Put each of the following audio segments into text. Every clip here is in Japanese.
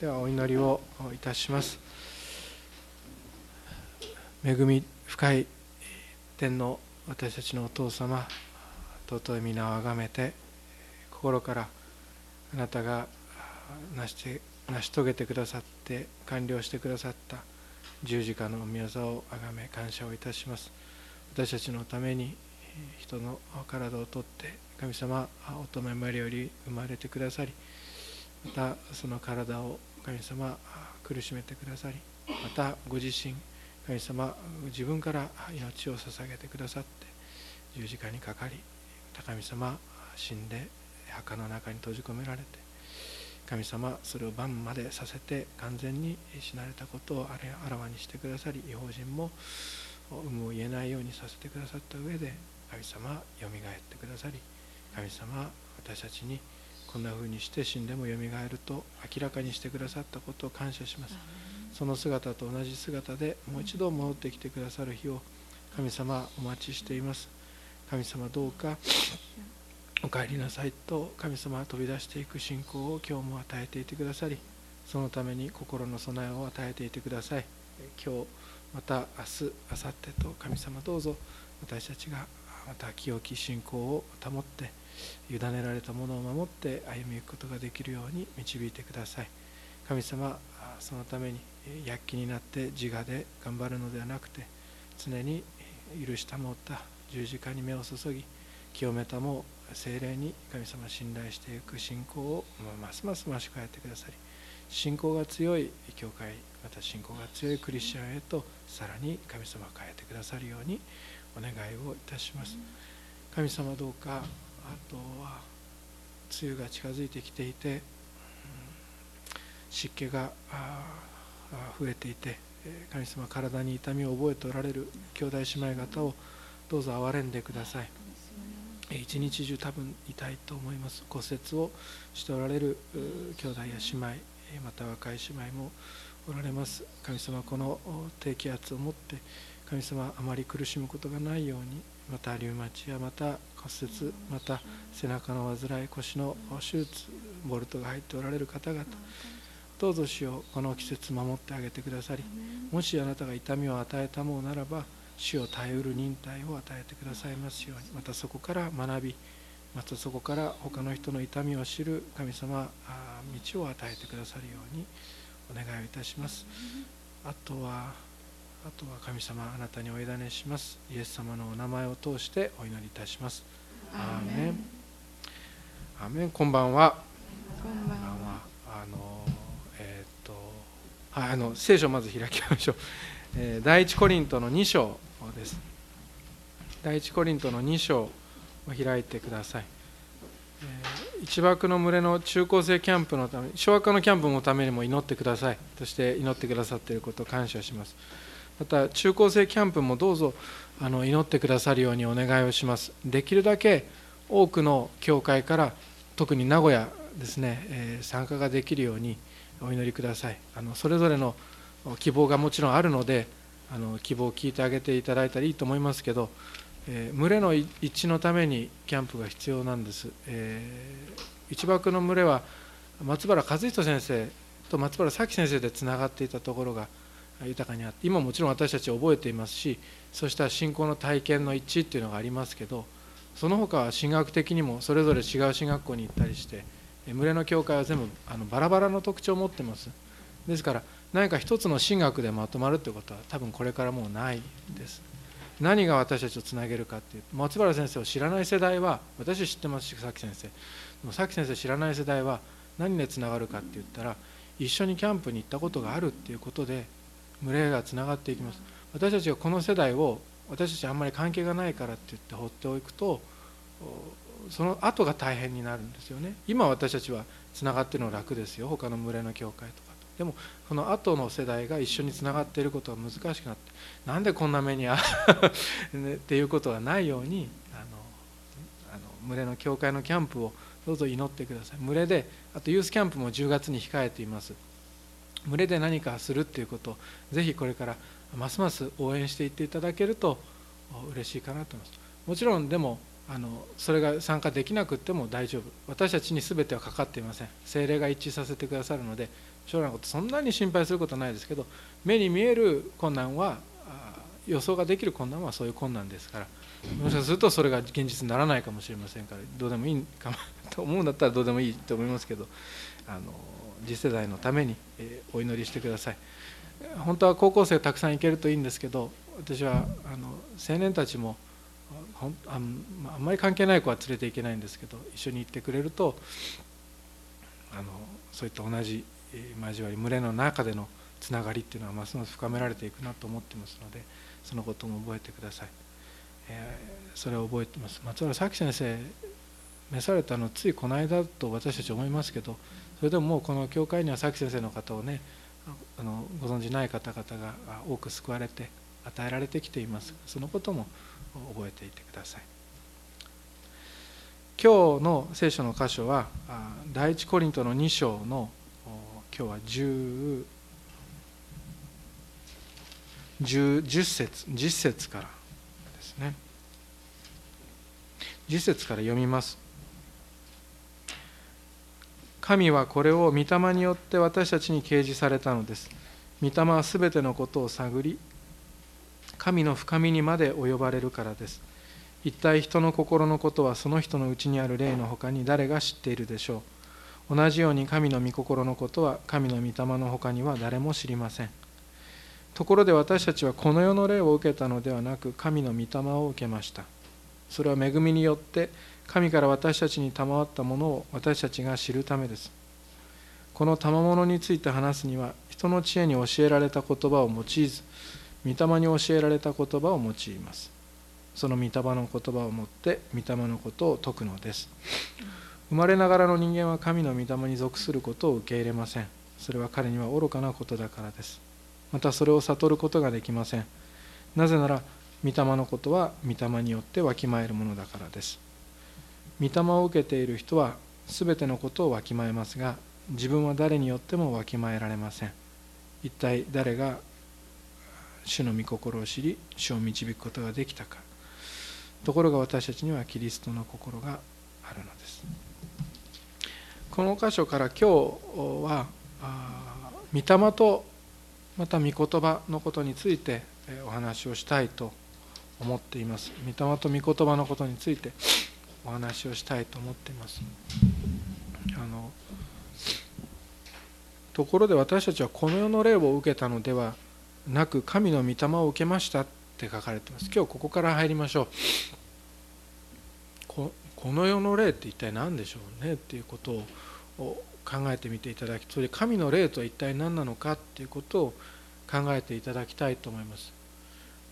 ではお祈りをいたします。恵み深い天の私たちのお父様尊い皆をあがめて心からあなたが成して成し遂げてくださって完了してくださった十字架の御業をあがめ感謝をいたします。私たちのために人の体をとって神様乙女マリより生まれてくださりまたその体を神様苦しめてくださりまたご自身神様自分から命を捧げてくださって十字架にかかり神様死んで墓の中に閉じ込められて神様それを晩までさせて完全に死なれたことをあらわにしてくださり違法人も有無を言えないようにさせてくださった上で神様よみがえってくださり神様私たちにこんな風にして死んでもよみがえると明らかにしてくださったことを感謝します。その姿と同じ姿でもう一度戻ってきてくださる日を神様お待ちしています。神様どうかお帰りなさいと神様は飛び出していく信仰を今日も与えていてくださりそのために心の備えを与えていてください。今日また明日明後日と神様どうぞ私たちがまた清き信仰を保って委ねられたものを守って歩みゆくことができるように導いてください。神様そのために躍起になって自我で頑張るのではなくて常に許したもった十字架に目を注ぎ清めたも精霊に神様信頼していく信仰をますます増し加えてくださり信仰が強い教会また信仰が強いクリスチャンへとさらに神様を変えてくださるようにお願いをいたします。神様どうかとは梅雨が近づいてきていて湿気が増えていて神様体に痛みを覚えておられる兄弟姉妹方をどうぞ憐れんでください。一日中多分痛いと思います。骨折をしておられる兄弟や姉妹また若い姉妹もおられます。神様この低気圧を持って神様あまり苦しむことがないようにまたリウマチやまた骨折また背中の患い腰の手術ボルトが入っておられる方々どうぞ主をこの季節守ってあげてくださりもしあなたが痛みを与えたものならば主を耐えうる忍耐を与えてくださいますようにまたそこから学びまたそこから他の人の痛みを知る神様道を与えてくださるようにお願いをいたします。あとはあとは神様あなたにお委ねします。イエス様のお名前を通してお祈りいたします。アーメン。アーメン。こんばんは。こんばんは。あのえっ、とはいあの聖書をまず開きましょう、えー、第一コリントの2章です。第一コリントの2章を開いてください、えー、一幕の群れの中高生キャンプのため小学科のキャンプのためにも祈ってください。そして祈ってくださっていることを感謝しますまた中高生キャンプもどうぞあの祈ってくださるようにお願いをします。できるだけ多くの教会から特に名古屋ですね、えー、参加ができるようにお祈りください。あのそれぞれの希望がもちろんあるのであの希望を聞いてあげていただいたらいいと思いますけど、えー、群れの一致のためにキャンプが必要なんです、えー、一幕の群れは松原和人先生と松原咲先生でつながっていたところが豊かにあって今もちろん私たち覚えていますしそうした信仰の体験の一致っていうのがありますけどその他は神学的にもそれぞれ違う進学校に行ったりして群れの教会は全部あのバラバラの特徴を持ってます。ですから何か一つの神学でまとまるってことは多分これからもうないです。何が私たちをつなげるかっていう松原先生を知らない世代は私知ってますしさき先生。でもさき先生知らない世代は何でつながるかって言ったら一緒にキャンプに行ったことがあるっていうことで群れがつながっていきます。私たちがこの世代を私たちあんまり関係がないからって言って放っておくとその後が大変になるんですよね。今私たちはつながってるのは楽ですよ。他の群れの教会とかでもこの後の世代が一緒につながっていることが難しくなってなんでこんな目に遭う？っていうことがないようにあのあの群れの教会のキャンプをどうぞ祈ってください。群れであとユースキャンプも10月に控えています。群れで何かするっていうことをぜひこれからますます応援していっていただけると嬉しいかなと思います。もちろんでもあのそれが参加できなくても大丈夫。私たちに全てはかかっていません。精霊が一致させてくださるので将来のことそんなに心配することはないですけど目に見える困難は予想ができる困難はそういう困難ですからもしかするとそれが現実にならないかもしれませんからどうでもいいかと思うんだったらどうでもいいと思いますけどあの次世代のためにお祈りしてください。本当は高校生たくさん行けるといいんですけど私はあの青年たちもあんまり関係ない子は連れていけないんですけど一緒に行ってくれるとあのそういった同じ交わり群れの中でのつながりっていうのはますます深められていくなと思ってますのでそのことも覚えてください、えー、それを覚えてます。松原咲先生召されたのついこの間と私たち思いますけどそれでももうこの教会には咲先生の方をねあのご存じない方々が多く救われて与えられてきています。そのことも覚えていてください。今日の聖書の箇所は第一コリントの2章の今日は 10, 10, 10節10節からですね。10節から読みます。神はこれを御霊によって私たちに掲示されたのです。御霊はすべてのことを探り神の深みにまで及ばれるからです。一体人の心のことはその人のうちにある霊のほかに誰が知っているでしょう。同じように神の御心のことは神の御霊のほかには誰も知りません。ところで私たちはこの世の霊を受けたのではなく神の御霊を受けました。それは恵みによって神から私たちに賜ったものを私たちが知るためです。この賜物について話すには人の知恵に教えられた言葉を用いず御霊に教えられた言葉を用います。その御霊の言葉をもって御霊のことを説くのです。生まれながらの人間は神の御霊に属することを受け入れません。それは彼には愚かなことだからです。またそれを悟ることができません。なぜなら御霊のことは御霊によってわきまえるものだからです。御霊を受けている人は全てのことをわきまえますが自分は誰によってもわきまえられません。一体誰が主の御心を知り主を導くことができたか。ところが私たちにはキリストの心があるのです。この箇所から今日は御霊とまた御言葉のことについてお話をしたいと思っています。御霊と御言葉のことについて。お話をしたいと思っています。あのところで私たちはこの世の霊を受けたのではなく神の御霊を受けましたって書かれてます。今日ここから入りましょう。この世の霊って一体何でしょうねっていうことを考えてみていただきそれで神の霊とは一体何なのかっていうことを考えていただきたいと思います。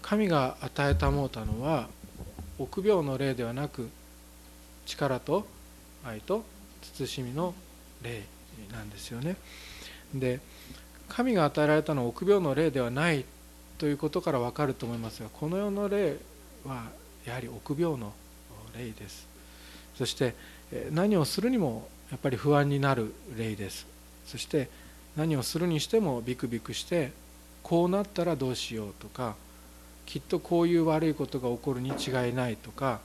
神が与えたもうたのは臆病の霊ではなく力と愛と慎みの霊なんですよね。で神が与えられたのは臆病の霊ではないということから分かると思いますがこの世の霊はやはり臆病の霊です。そして何をするにもやっぱり不安になる例です。そして何をするにしてもビクビクしてこうなったらどうしようとかきっとこういう悪いことが起こるに違いないとか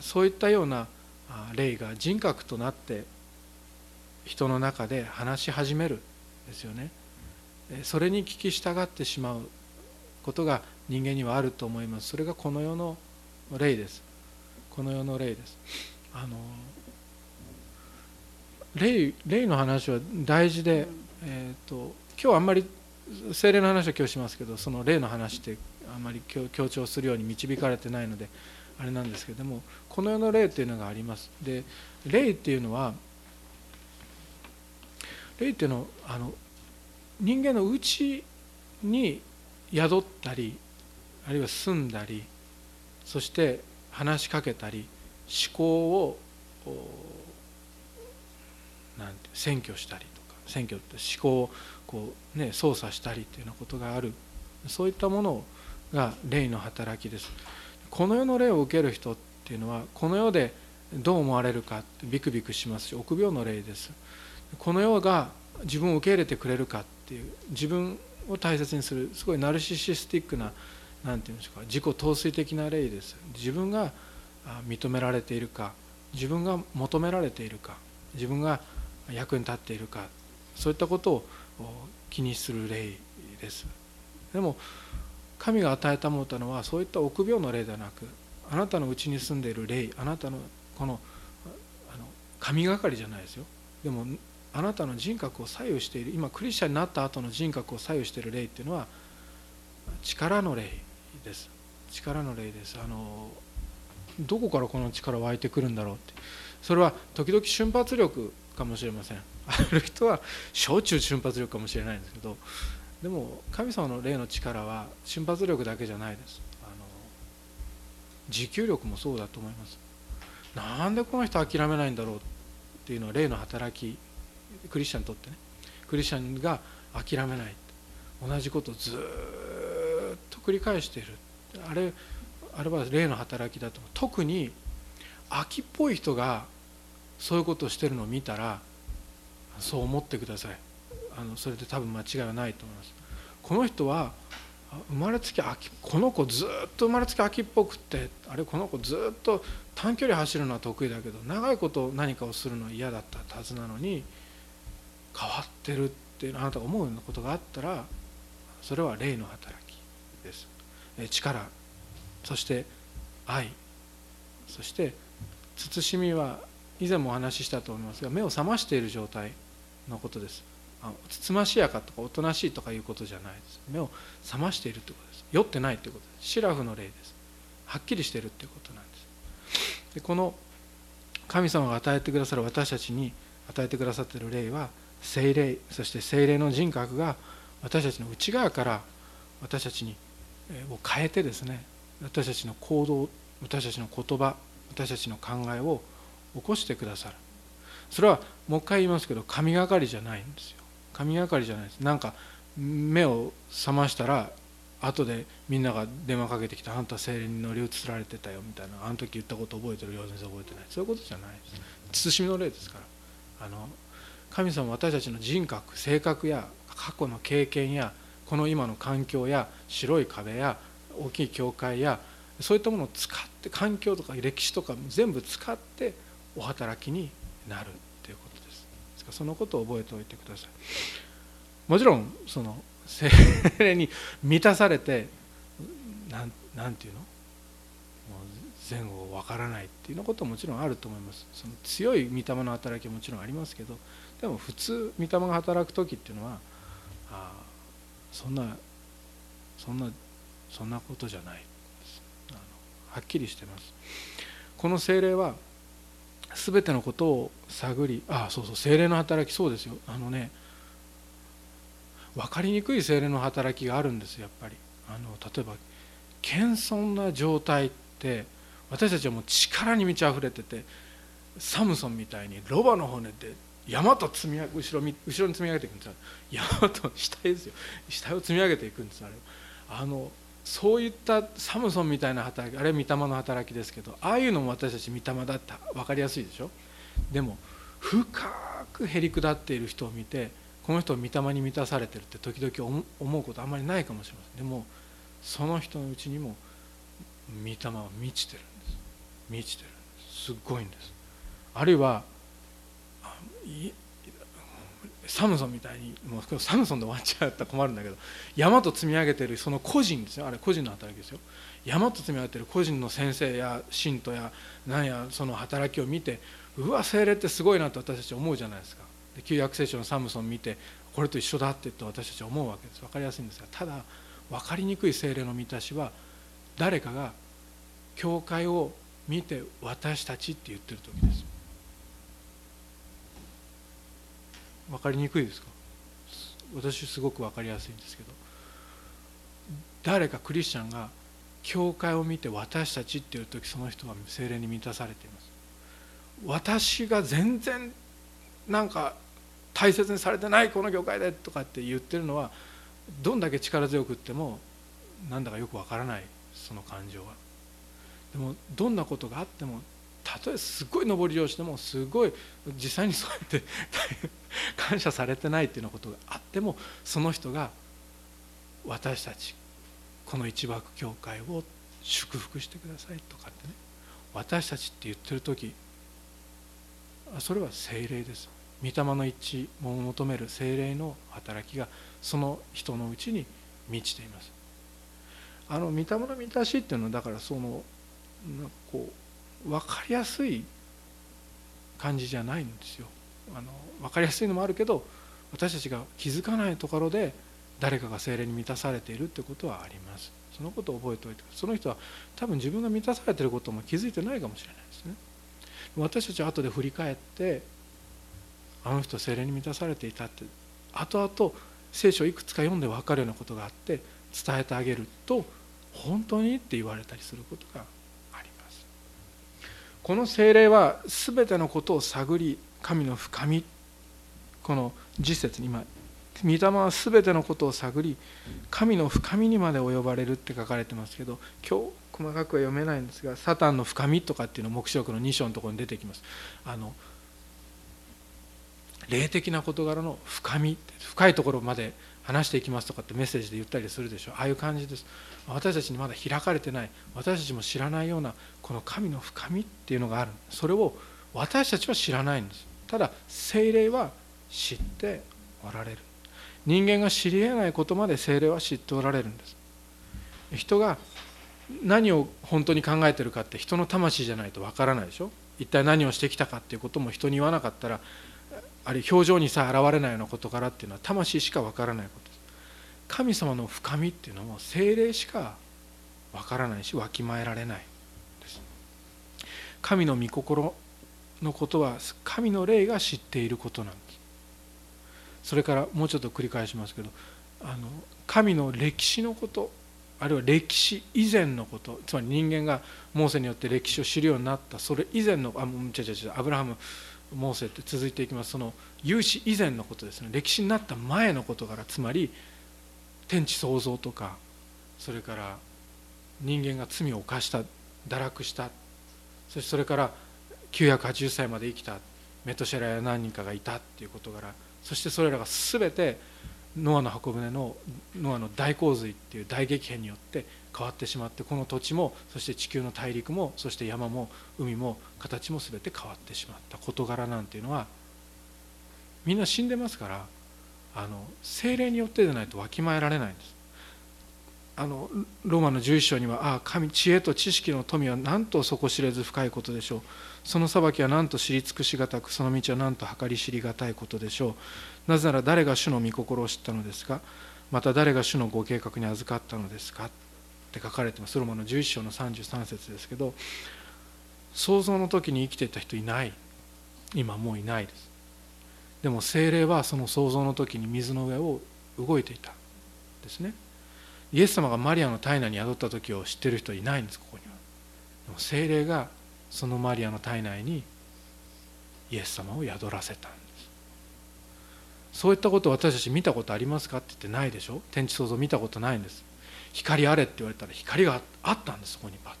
そういったような霊が人格となって人の中で話し始めるですよね。それに聞き従ってしまうことが人間にはあると思います。それがこの世の霊です。この世の霊です。あの霊霊の話は大事で、えーと、今日あんまり精霊の話は今日しますけどその霊の話ってあんまり強調するように導かれてないのであれなんですけどもこの世の霊っていうのがあります。で霊っていうのは霊っていうのはあの人間の内に宿ったりあるいは住んだりそして話しかけたり思考をなんて占拠したりとか占拠って思考をこう、ね、操作したりっていうようなことがある。そういったものが霊の働きです。この世の霊を受ける人っていうのはこの世でどう思われるかってビクビクしますし臆病の霊です。この世が自分を受け入れてくれるかっていう自分を大切にするすごいナルシシスティックな何て言うんでしょうか自己陶酔的な霊です。自分が認められているか自分が求められているか自分が役に立っているかそういったことを気にする霊です。でも神が与えたものはそういった臆病の霊ではなくあなたのうちに住んでいる霊あなたのこのあの神がかりじゃないですよ。でもあなたの人格を左右している今クリスチャンになった後の人格を左右している霊っていうのは力の霊です。力の霊です。あのどこからこの力湧いてくるんだろうって。それは時々瞬発力かもしれません。ある人は小中瞬発力かもしれないんですけどでも神様の霊の力は瞬発力だけじゃないです。あの持久力もそうだと思います。なんでこの人諦めないんだろうっていうのは霊の働きクリスチャンにとってね。クリスチャンが諦めない。同じことをずっと繰り返している。あれあれは霊の働きだと特に秋っぽい人がそういうことをしてるのを見たらそう思ってください。あのそれで多分間違いはないと思います。この人は生まれつき秋この子ずっと生まれつき秋っぽくってあれこの子ずっと短距離走るのは得意だけど長いこと何かをするのは嫌だったはずなのに変わってるってあなたが思うようなことがあったらそれは霊の働きです。力。そして愛。そして慎みは以前もお話ししたと思いますが目を覚ましている状態のことです。つつましやかとかおとなしいとかいうことじゃないです。目を覚ましているということです。酔ってないということです。シラフの霊です。はっきりしているということなんです。でこの神様が与えてくださる私たちに与えてくださっている霊は精霊そして精霊の人格が私たちの内側から私たちにを変えてですね私たちの行動私たちの言葉私たちの考えを起こしてくださる。それはもう一回言いますけど神がかりじゃないんですよ。神がかりじゃないです。なんか目を覚ましたら後でみんなが電話かけてきて「あんた精霊に乗り移られてたよ」みたいな「あの時言ったこと覚えてる？よ全然覚えてない」そういうことじゃないです。慎みの例ですから。あの神様は私たちの人格性格や過去の経験やこの今の環境や白い壁や大きい教会やそういったものを使って環境とか歴史とか全部使ってお働きになる。かそのことを覚えておいてください。もちろんその精霊に満たされてなんなんていうの？もう前後わからないっていうのことももちろんあると思います。その強い御霊の働きはもちろんありますけどでも普通御霊が働く時っていうのはあそんなそんなそんなことじゃない。あのはっきりしてます。この精霊は全てのことを探りああそうそう精霊の働きそうですよ。あのね分かりにくい精霊の働きがあるんですやっぱり。あの例えば謙遜な状態って私たちはもう力に満ち溢れててサムソンみたいにロバの骨で山と積み後ろ後ろに積み上げていくんですよ。山と死体ですよ。死体を積み上げていくんですあれあのそういったサムソンみたいな働きあれは御霊の働きですけどああいうのも私たち御霊だって分かりやすいでしょ？でも深くへり下っている人を見てこの人を御霊に満たされてるって時々思うことあんまりないかもしれません。でもその人のうちにも御霊は満ちてるんです。満ちてるんです。すっごいんです。あるいはサムソンみたいにもうサムソンで終わっちゃったら困るんだけど山と積み上げてるその個人ですよ。あれ個人の働きですよ。山と積み上げてる個人の先生や信徒や何やその働きを見てうわ精霊ってすごいなと私たち思うじゃないですか。で旧約聖書のサムソン見てこれと一緒だって言私たち思うわけです。分かりやすいんですがただ分かりにくい精霊の満たしは誰かが教会を見て私たちって言ってる時です。分かりにくいですか？私すごく分かりやすいんですけど。誰かクリスチャンが教会を見て私たちっていう時その人は精霊に満たされています。私が全然なんか大切にされてないこの教会でとかって言ってるのはどんだけ力強くってもなんだかよくわからないその感情は。でもどんなことがあってもたとえすごい上り調子でもすごい実際にそうやって 感謝されてないっていうようなことがあってもその人が私たちこの一幕教会を祝福してくださいとかってね私たちって言ってる時それは精霊です。御霊の一致を求める精霊の働きがその人のうちに満ちています。あの御霊の満たしっていうのはだからそのなんかこう分かりやすい感じじゃないんですよ。あの分かりやすいのもあるけど私たちが気づかないところで誰かが精霊に満たされているってことはあります。そのことを覚えておいてその人は多分自分が満たされてることも気づいてないかもしれないですね。私たちは後で振り返ってあの人精霊に満たされていたって後々聖書をいくつか読んで分かるようなことがあって伝えてあげると本当にって言われたりすることがあります。この精霊は全てのことを探り神の深みこの実節に今御霊は全てのことを探り神の深みにまで及ばれるって書かれてますけど今日細かくは読めないんですがサタンの深みとかっていうの黙示録の2章のところに出てきます。あの霊的な事柄の深み深いところまで話していきますとかってメッセージで言ったりするでしょう。ああいう感じです。私たちにまだ開かれてない私たちも知らないようなこの神の深みっていうのがある。それを私たちは知らないんです。ただ精霊は知っておられる。人間が知り得ないことまで精霊は知っておられるんです。人が何を本当に考えてるかって人の魂じゃないとわからないでしょ。一体何をしてきたかっていうことも人に言わなかったらあるいは表情にさえ現れないような事柄っていうのは魂しかわからないことです。神様の深みっていうのも精霊しかわからないしわきまえられないです。神の御心のことは神の霊が知っていることなんです。それからもうちょっと繰り返しますけどあの神の歴史のことあるいは歴史以前のことつまり人間がモーセによって歴史を知るようになったそれ以前のあ違う違う違うアブラハムモーセって続いていきます。その有史以前のことですね。歴史になった前の事柄つまり天地創造とかそれから人間が罪を犯した堕落したそしてそれから980歳まで生きたメトシェラや何人かがいたっていう事柄そしてそれらが全てノアの箱舟のノアの大洪水っていう大激変によって変わってしまってこの土地もそして地球の大陸もそして山も海も形も全て変わってしまった事柄なんていうのはみんな死んでますからあの精霊によってでないとわきまえられないんです。あのローマの11章には「ああ神知恵と知識の富はなんと底知れず深いことでしょう」その裁きは何と知り尽くしがたくその道は何と計り知りがたいことでしょう。なぜなら誰が主の御心を知ったのですか？また誰が主のご計画に預かったのですか？って書かれてます。ローマの11章の33節ですけど想像の時に生きていた人いない。今もういないです。でも精霊はその想像の時に水の上を動いていたですね。イエス様がマリアの体内に宿った時を知ってる人いないんですここには。でも精霊がそのマリアの体内にイエス様を宿らせたんです。そういったことを私たち見たことありますかって言ってないでしょ？天地創造見たことないんです。光あれって言われたら光があったんですそこにパッと。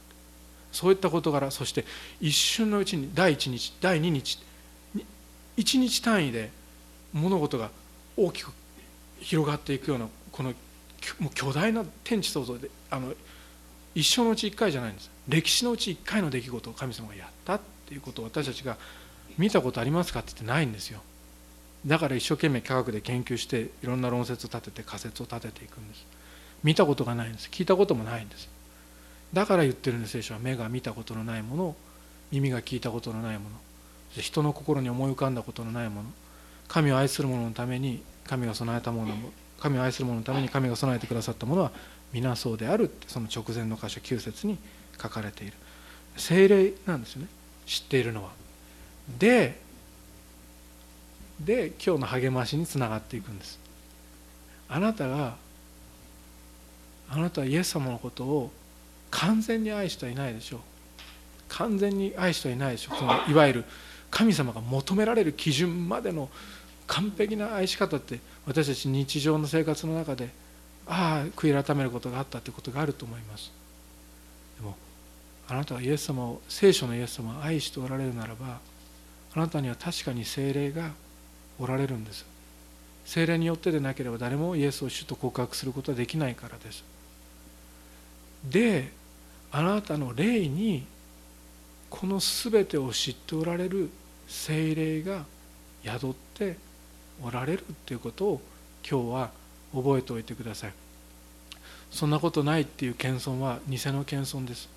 そういった事柄そして一瞬のうちに第1日第2日1日単位で物事が大きく広がっていくようなこのもう巨大な天地創造であの一生のうち1回じゃないんです。歴史のうち1回の出来事を神様がやったっていうことを私たちが見たことありますかって言ってないんですよ。だから一生懸命科学で研究していろんな論説を立てて仮説を立てていくんです。見たことがないんです。聞いたこともないんです。だから言ってるんです。聖書は目が見たことのないもの耳が聞いたことのないもの。人の心に思い浮かんだことのないもの。神を愛する者のために神が備えたもの神を愛する者のために神が備えてくださったものは皆そうであるってその直前の箇所9節に書かれている。精霊なんですよね。知っているのは。でで今日の励ましにつながっていくんです。あなたがあなたはイエス様のことを完全に愛してはいないでしょう。完全に愛してはいないでしょう。そのいわゆる神様が求められる基準までの完璧な愛し方って私たち日常の生活の中でああ悔い改めることがあったということがあると思います。あなたはイエス様を聖書のイエス様を愛しておられるならばあなたには確かに精霊がおられるんです。精霊によってでなければ誰もイエスを主と告白することはできないからです。であなたの霊にこの全てを知っておられる精霊が宿っておられるっていうことを今日は覚えておいてください。そんなことないっていう謙遜は偽の謙遜です。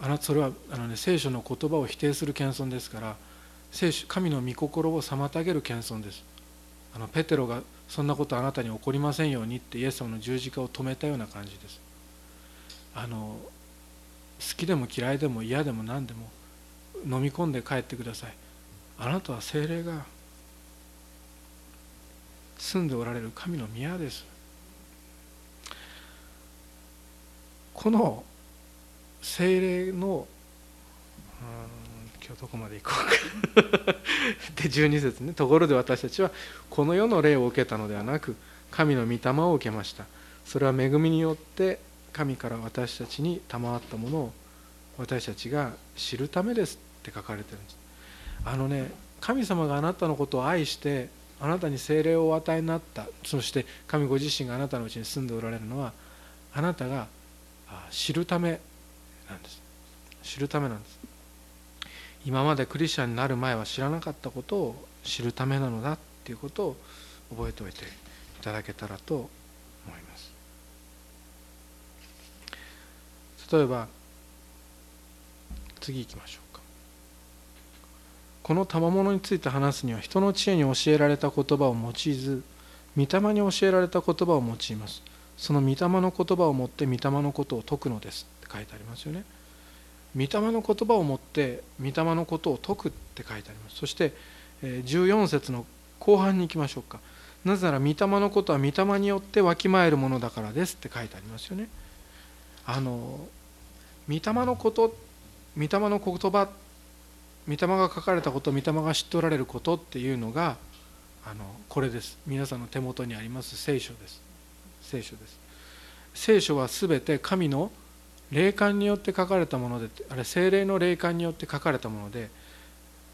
あなそれはあの、ね、聖書の言葉を否定する謙遜ですから聖書神の御心を妨げる謙遜です。あのペテロがそんなことあなたに起こりませんようにってイエス様の十字架を止めたような感じです。あの好きでも嫌いでも嫌でも何でも飲み込んで帰ってください。あなたは精霊が住んでおられる神の宮です。この精霊の今日どこまで行こうか。で12節ね。ところで私たちはこの世の霊を受けたのではなく神の御霊を受けました。それは恵みによって神から私たちに賜ったものを私たちが知るためですって書かれてるんです。あのね神様があなたのことを愛してあなたに精霊をお与えになった。そして神ご自身があなたのうちに住んでおられるのはあなたが知るためなんです。知るためなんです。今までクリスチャンになる前は知らなかったことを知るためなのだっていうことを覚えておいていただけたらと思います。例えば次行きましょうか。この賜物について話すには人の知恵に教えられた言葉を用いず御霊に教えられた言葉を用います。その御霊の言葉をもって御霊のことを説くのです。書いてありますよね。御霊の言葉をもって御霊のことを説くって書いてあります。そして14節の後半に行きましょうか。なぜなら御霊のことは御霊によってわきまえるものだからですって書いてありますよね。あの御霊のこと御霊の言葉御霊が書かれたこと御霊が知っておられることっていうのがあのこれです。皆さんの手元にあります聖書です。聖書です。聖書は全て神の霊感によって書かれたものであれ精霊の霊感によって書かれたもので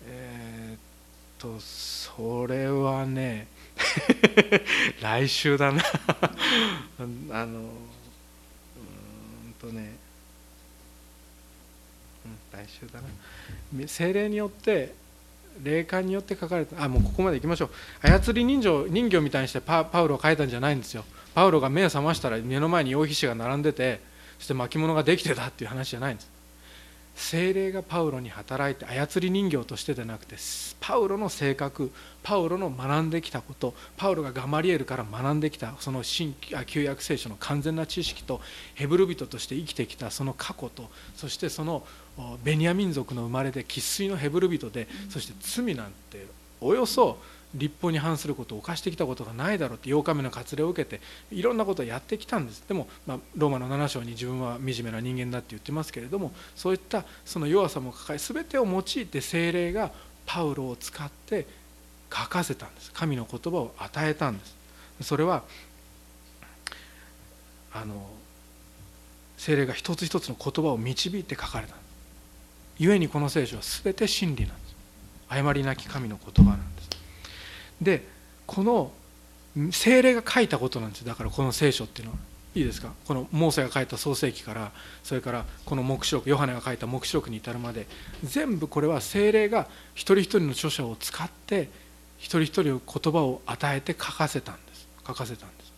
えー、っとそれはね 来週だな。あのうんとね、うん、来週だな。精霊によって霊感によって書かれた。あもうここまでいきましょう。操り人形人形みたいにしてパパウロを書いたんじゃないんですよ。パウロが目を覚ましたら目の前に羊皮紙が並んでてそして巻物ができてたっていう話じゃないんです。精霊がパウロに働いて操り人形としてではなくてパウロの性格パウロの学んできたことパウロがガマリエルから学んできたその新旧約聖書の完全な知識とヘブル人として生きてきたその過去とそしてそのベニヤ民族の生まれで生粋のヘブル人でそして罪なんておよそ立法に反することを犯してきたことがないだろうって8日目の割礼を受けていろんなことをやってきたんです。でも、まあ、ローマの7章に自分は惨めな人間だって言ってますけれどもそういったその弱さも抱え全てを用いて精霊がパウロを使って書かせたんです。神の言葉を与えたんです。それはあの精霊が一つ一つの言葉を導いて書かれた故にこの聖書は全て真理なんです。誤りなき神の言葉なんです。でこの精霊が書いたことなんですよ。だからこの聖書っていうのは。いいですか？このモーセが書いた創世記からそれからこの黙示録ヨハネが書いた黙示録に至るまで。全部これは精霊が一人一人の著者を使って一人一人言葉を与えて書かせたんです。書かせたんです。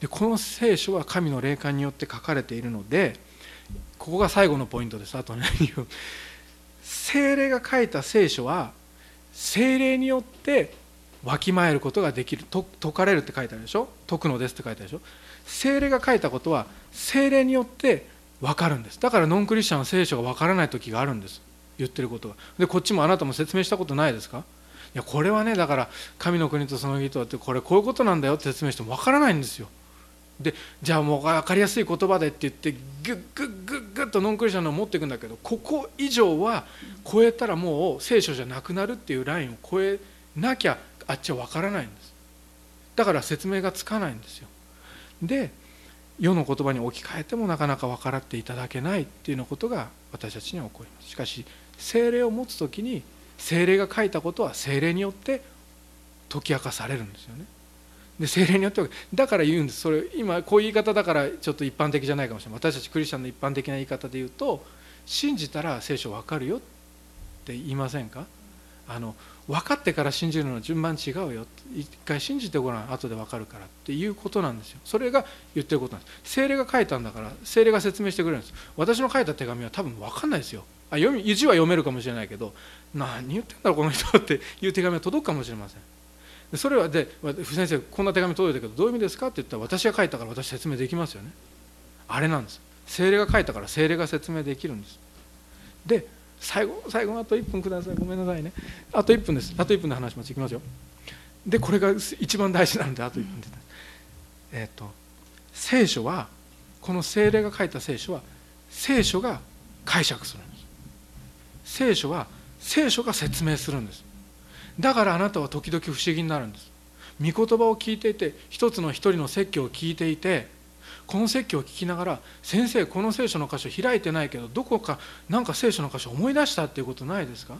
でこの聖書は神の霊感によって書かれているのでここが最後のポイントです。あと何を精霊が書いた聖書は精霊によってわきまえることができる。解かれるって書いてあるでしょ？解くのですって書いてあるでしょ？精霊が書いたことは精霊によって分かるんです。だからノンクリスチャンは聖書が分からない時があるんです。言ってることがでこっちもあなたも説明したことないですか？いやこれはねだから神の国とその義とってこれこういうことなんだよって説明しても分からないんですよ。でじゃあもう分かりやすい言葉でって言ってグッグッグッグッとノンクリスチャンのを持っていくんだけどここ以上は超えたらもう聖書じゃなくなるっていうラインを超えなきゃあっちは分からないんです。だから説明がつかないんですよ。で世の言葉に置き換えてもなかなか分からっていただけないっていうようなことが私たちには起こります。しかし精霊を持つ時に精霊が書いたことは精霊によって解き明かされるんですよね。で精霊によってだから言うんです。それ今こういう言い方だからちょっと一般的じゃないかもしれない。私たちクリスチャンの一般的な言い方で言うと信じたら聖書分かるよって言いませんか？あの分かってから信じるのは順番違うよ。一回信じてごらん後で分かるからっていうことなんですよ。それが言ってることなんです。精霊が書いたんだから精霊が説明してくれるんです。私の書いた手紙は多分分かんないですよ。あ読み字は読めるかもしれないけど何言ってんだろうこの人っていう手紙は届くかもしれません。でそれはで先生こんな手紙届いたけどどういう意味ですかって言ったら私が書いたから私説明できますよね。あれなんです。精霊が書いたから精霊が説明できるんです。で最後最後あと1分ください。ごめんなさいね。あと1分です。あと1分で話しますいきますよ。でこれが一番大事なんであと1分でえっ、と聖書はこの精霊が書いた聖書は聖書が解釈するんです。聖書は聖書が説明するんです。だからあなたは時々不思議になるんです。御言葉を聞いていて一つの一人の説教を聞いていてこの説教を聞きながら先生この聖書の箇所開いてないけどどこか何か聖書の箇所思い出したっていうことないですか？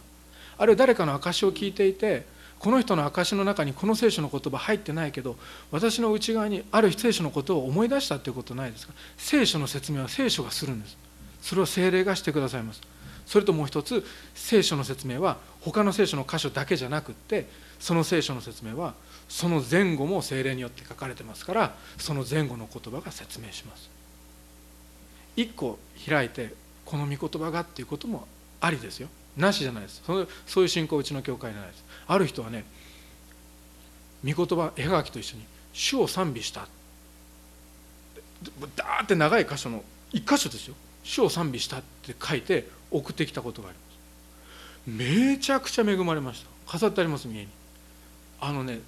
あるいは誰かの証を聞いていてこの人の証の中にこの聖書の言葉入ってないけど私の内側にある聖書のことを思い出したっていうことないですか？聖書の説明は聖書がするんです。それを精霊がしてくださいます。それともう一つ聖書の説明は他の聖書の箇所だけじゃなくってその聖書の説明はその前後も精霊によって書かれてますからその前後の言葉が説明します。一個開いてこの御言葉がっていうこともありですよ。なしじゃないです。そのそういう信仰うちの教会じゃないです。ある人はね御言葉絵はがきと一緒に「主を賛美した」ダーって長い箇所の一箇所ですよ「主を賛美した」って書いて送ってきたことがあります。めちゃくちゃ恵まれました。飾ってあります家に。あのね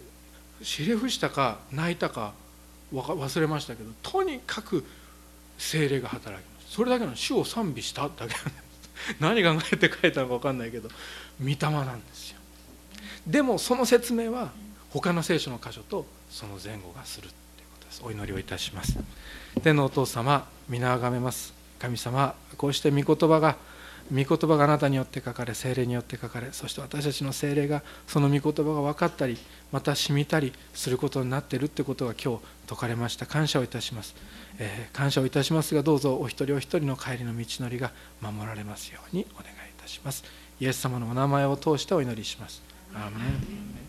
ひれ伏したか泣いたか忘れましたけどとにかく精霊が働きます。それだけの主を賛美しただけなんです。何考えて書いたのか分かんないけど御霊なんですよ。でもその説明は他の聖書の箇所とその前後がするということです。お祈りをいたします。天のお父様皆あがめます。神様こうして御言葉が御言葉があなたによって書かれ精霊によって書かれそして私たちの精霊がその御言葉が分かったりまた染みたりすることになっているということが今日説かれました。感謝をいたします、えー、感謝をいたしますがどうぞお一人お一人の帰りの道のりが守られますようにお願いいたします。イエス様のお名前を通してお祈りします。アーメン。